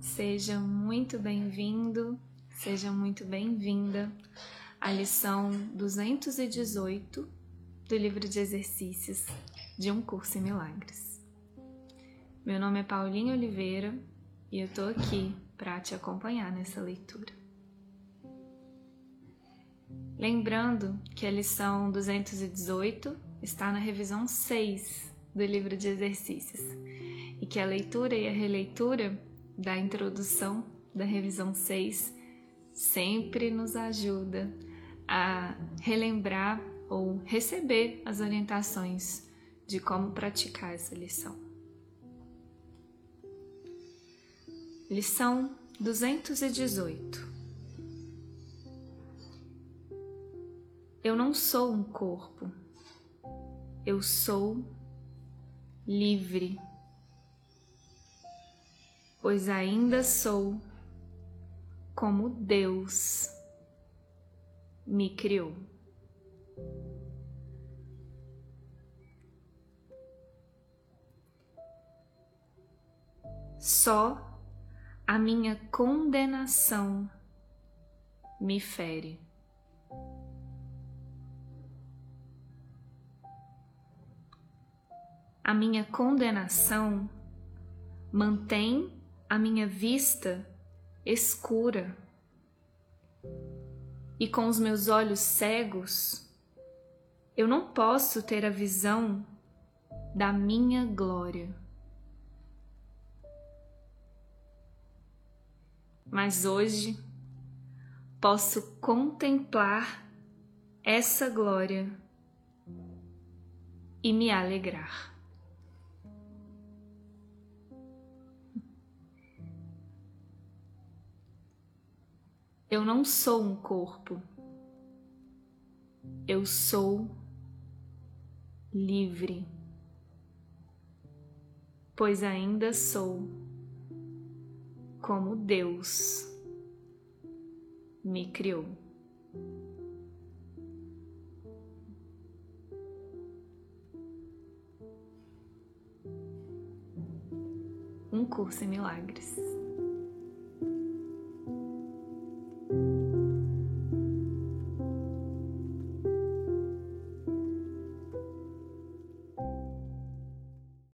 Seja muito bem-vindo, seja muito bem-vinda à lição 218 do livro de exercícios de Um Curso em Milagres. Meu nome é Paulinha Oliveira e eu tô aqui para te acompanhar nessa leitura. Lembrando que a lição 218 está na revisão 6 do livro de exercícios e que a leitura e a releitura da introdução da revisão 6 sempre nos ajuda a relembrar ou receber as orientações de como praticar essa lição. Lição 218 Eu não sou um corpo, eu sou livre pois ainda sou como Deus me criou. Só a minha condenação me fere. A minha condenação mantém a minha vista escura e com os meus olhos cegos, eu não posso ter a visão da minha glória. Mas hoje posso contemplar essa glória e me alegrar. Eu não sou um corpo. Eu sou livre, pois ainda sou como Deus me criou. Um curso em milagres.